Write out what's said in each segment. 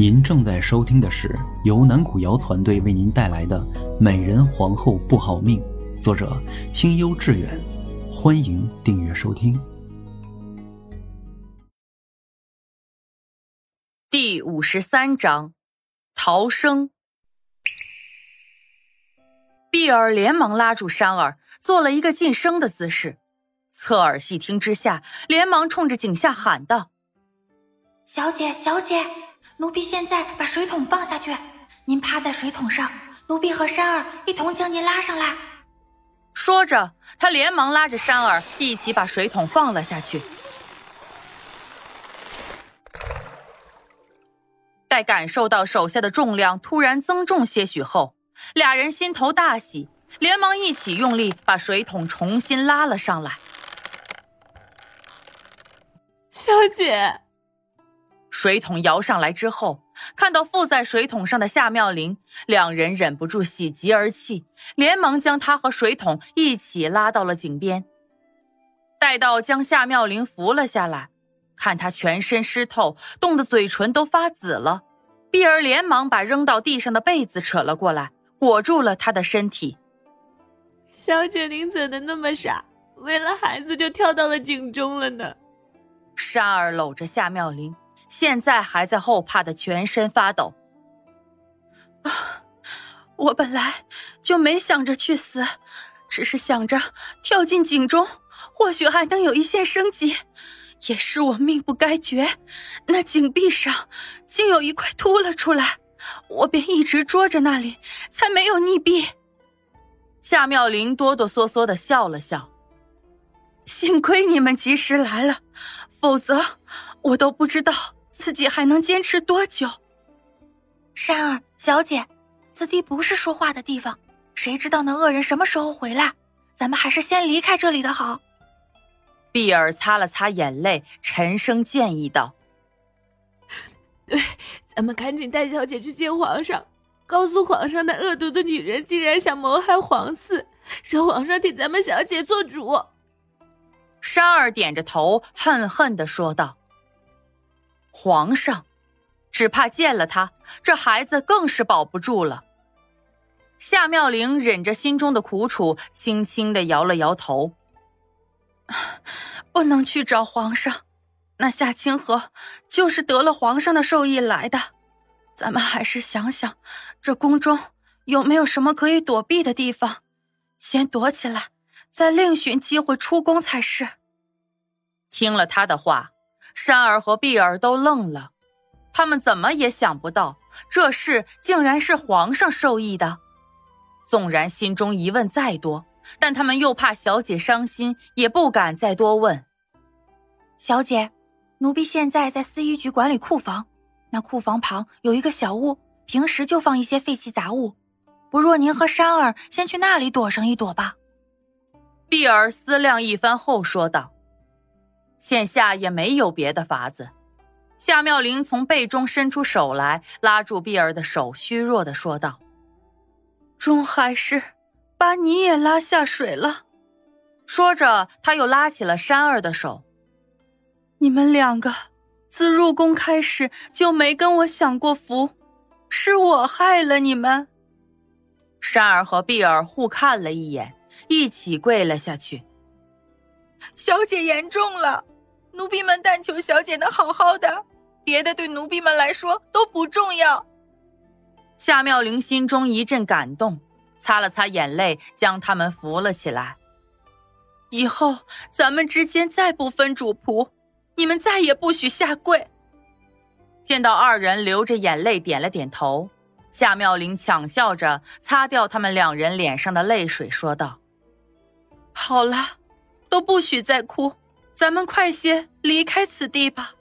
您正在收听的是由南古瑶团队为您带来的《美人皇后不好命》，作者清幽致远。欢迎订阅收听。第五十三章，逃生。碧儿连忙拉住山儿，做了一个噤声的姿势。侧耳细听之下，连忙冲着井下喊道：“小姐，小姐！”奴婢现在把水桶放下去，您趴在水桶上，奴婢和山儿一同将您拉上来。说着，他连忙拉着山儿一起把水桶放了下去。待感受到手下的重量突然增重些许后，俩人心头大喜，连忙一起用力把水桶重新拉了上来。小姐。水桶摇上来之后，看到附在水桶上的夏妙玲，两人忍不住喜极而泣，连忙将她和水桶一起拉到了井边。待到将夏妙玲扶了下来，看她全身湿透，冻得嘴唇都发紫了，碧儿连忙把扔到地上的被子扯了过来，裹住了她的身体。小姐，您怎的那么傻，为了孩子就跳到了井中了呢？珊儿搂着夏妙玲。现在还在后怕的全身发抖。啊，我本来就没想着去死，只是想着跳进井中，或许还能有一线生机。也是我命不该绝，那井壁上竟有一块凸了出来，我便一直捉着那里，才没有溺毙。夏妙玲哆哆嗦嗦的笑了笑，幸亏你们及时来了，否则我都不知道。自己还能坚持多久？山儿小姐，此地不是说话的地方，谁知道那恶人什么时候回来？咱们还是先离开这里的好。碧儿擦了擦眼泪，沉声建议道：“对，咱们赶紧带小姐去见皇上，告诉皇上那恶毒的女人竟然想谋害皇嗣，让皇上替咱们小姐做主。”山儿点着头，恨恨的说道。皇上，只怕见了他，这孩子更是保不住了。夏妙玲忍着心中的苦楚，轻轻的摇了摇头：“不能去找皇上，那夏清河就是得了皇上的授意来的。咱们还是想想，这宫中有没有什么可以躲避的地方，先躲起来，再另寻机会出宫才是。”听了他的话。山儿和碧儿都愣了，他们怎么也想不到这事竟然是皇上授意的。纵然心中疑问再多，但他们又怕小姐伤心，也不敢再多问。小姐，奴婢现在在司仪局管理库房，那库房旁有一个小屋，平时就放一些废弃杂物。不若您和山儿先去那里躲上一躲吧。碧儿思量一番后说道。现下也没有别的法子，夏妙玲从背中伸出手来，拉住碧儿的手，虚弱的说道：“终还是把你也拉下水了。”说着，他又拉起了山儿的手。你们两个自入宫开始就没跟我享过福，是我害了你们。山儿和碧儿互看了一眼，一起跪了下去。小姐言重了。奴婢们但求小姐能好好的，别的对奴婢们来说都不重要。夏妙玲心中一阵感动，擦了擦眼泪，将他们扶了起来。以后咱们之间再不分主仆，你们再也不许下跪。见到二人流着眼泪点了点头，夏妙玲强笑着擦掉他们两人脸上的泪水，说道：“好了，都不许再哭。”咱们快些离开此地吧。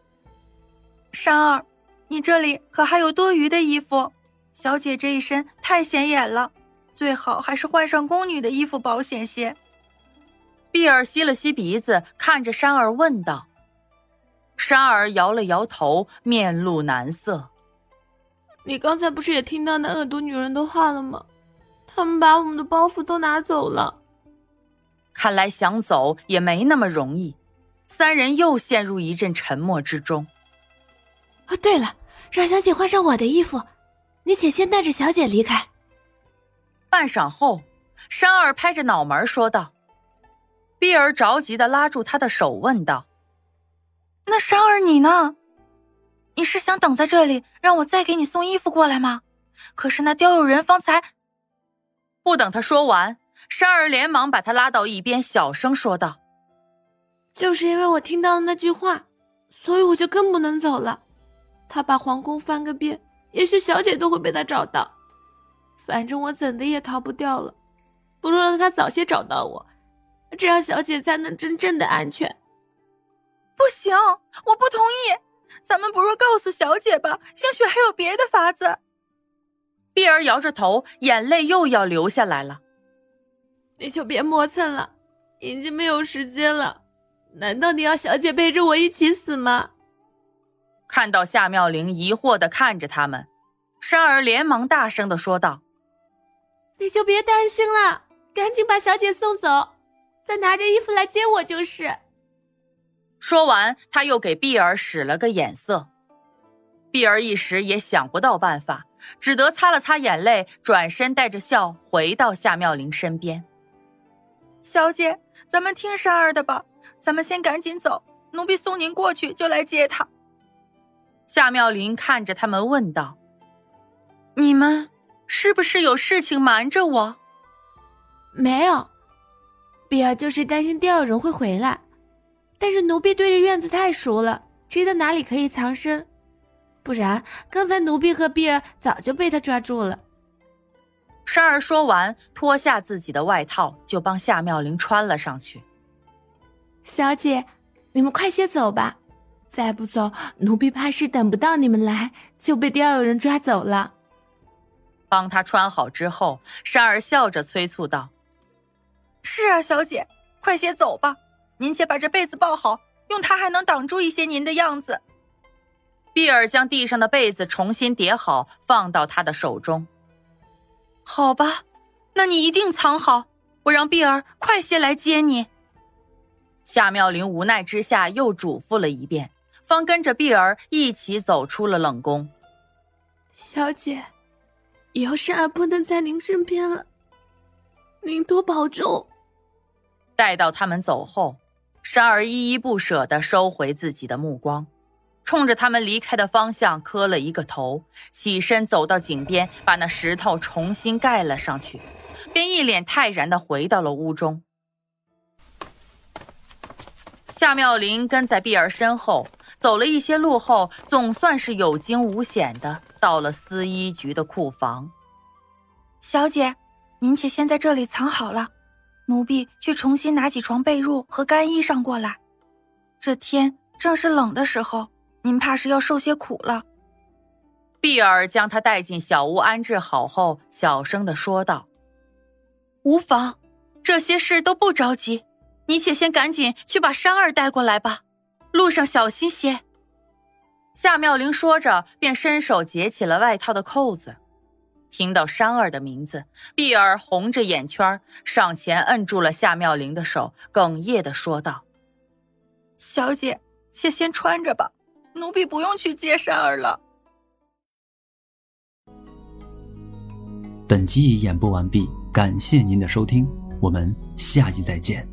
山儿，你这里可还有多余的衣服？小姐这一身太显眼了，最好还是换上宫女的衣服保险些。碧儿吸了吸鼻子，看着山儿问道。山儿摇了摇头，面露难色。你刚才不是也听到那恶毒女人的话了吗？他们把我们的包袱都拿走了。看来想走也没那么容易。三人又陷入一阵沉默之中。哦，对了，让小姐换上我的衣服。你且先带着小姐离开。半晌后，山儿拍着脑门说道：“碧儿着急的拉住他的手，问道：‘那山儿你呢？你是想等在这里，让我再给你送衣服过来吗？可是那刁有人方才……’不等他说完，山儿连忙把他拉到一边，小声说道：‘就是因为我听到了那句话，所以我就更不能走了。他把皇宫翻个遍，也许小姐都会被他找到。’”反正我怎的也逃不掉了，不如让他早些找到我，这样小姐才能真正的安全。不行，我不同意。咱们不如告诉小姐吧，兴许还有别的法子。碧儿摇着头，眼泪又要流下来了。你就别磨蹭了，已经没有时间了。难道你要小姐陪着我一起死吗？看到夏妙玲疑惑的看着他们，珊儿连忙大声的说道。你就别担心了，赶紧把小姐送走，再拿着衣服来接我就是。说完，他又给碧儿使了个眼色。碧儿一时也想不到办法，只得擦了擦眼泪，转身带着笑回到夏妙玲身边。小姐，咱们听珊儿的吧，咱们先赶紧走，奴婢送您过去就来接她。夏妙玲看着他们问道：“你们？”是不是有事情瞒着我？没有，碧儿就是担心第二人会回来。但是奴婢对着院子太熟了，知道哪里可以藏身，不然刚才奴婢和碧儿早就被他抓住了。珊儿说完，脱下自己的外套，就帮夏妙玲穿了上去。小姐，你们快些走吧，再不走，奴婢怕是等不到你们来就被第二人抓走了。帮她穿好之后，珊儿笑着催促道：“是啊，小姐，快些走吧。您且把这被子抱好，用它还能挡住一些您的样子。”碧儿将地上的被子重新叠好，放到他的手中。好吧，那你一定藏好，我让碧儿快些来接你。夏妙玲无奈之下又嘱咐了一遍，方跟着碧儿一起走出了冷宫。小姐。以后珊儿不能在您身边了，您多保重。待到他们走后，珊儿依依不舍的收回自己的目光，冲着他们离开的方向磕了一个头，起身走到井边，把那石头重新盖了上去，便一脸泰然的回到了屋中。夏妙玲跟在碧儿身后走了一些路后，总算是有惊无险的到了司医局的库房。小姐，您且先在这里藏好了，奴婢去重新拿几床被褥和干衣裳过来。这天正是冷的时候，您怕是要受些苦了。碧儿将他带进小屋安置好后，小声的说道：“无妨，这些事都不着急。”你且先赶紧去把山儿带过来吧，路上小心些。夏妙玲说着，便伸手解起了外套的扣子。听到山儿的名字，碧儿红着眼圈，上前摁住了夏妙玲的手，哽咽的说道：“小姐，且先穿着吧，奴婢不用去接山儿了。”本集已演播完毕，感谢您的收听，我们下集再见。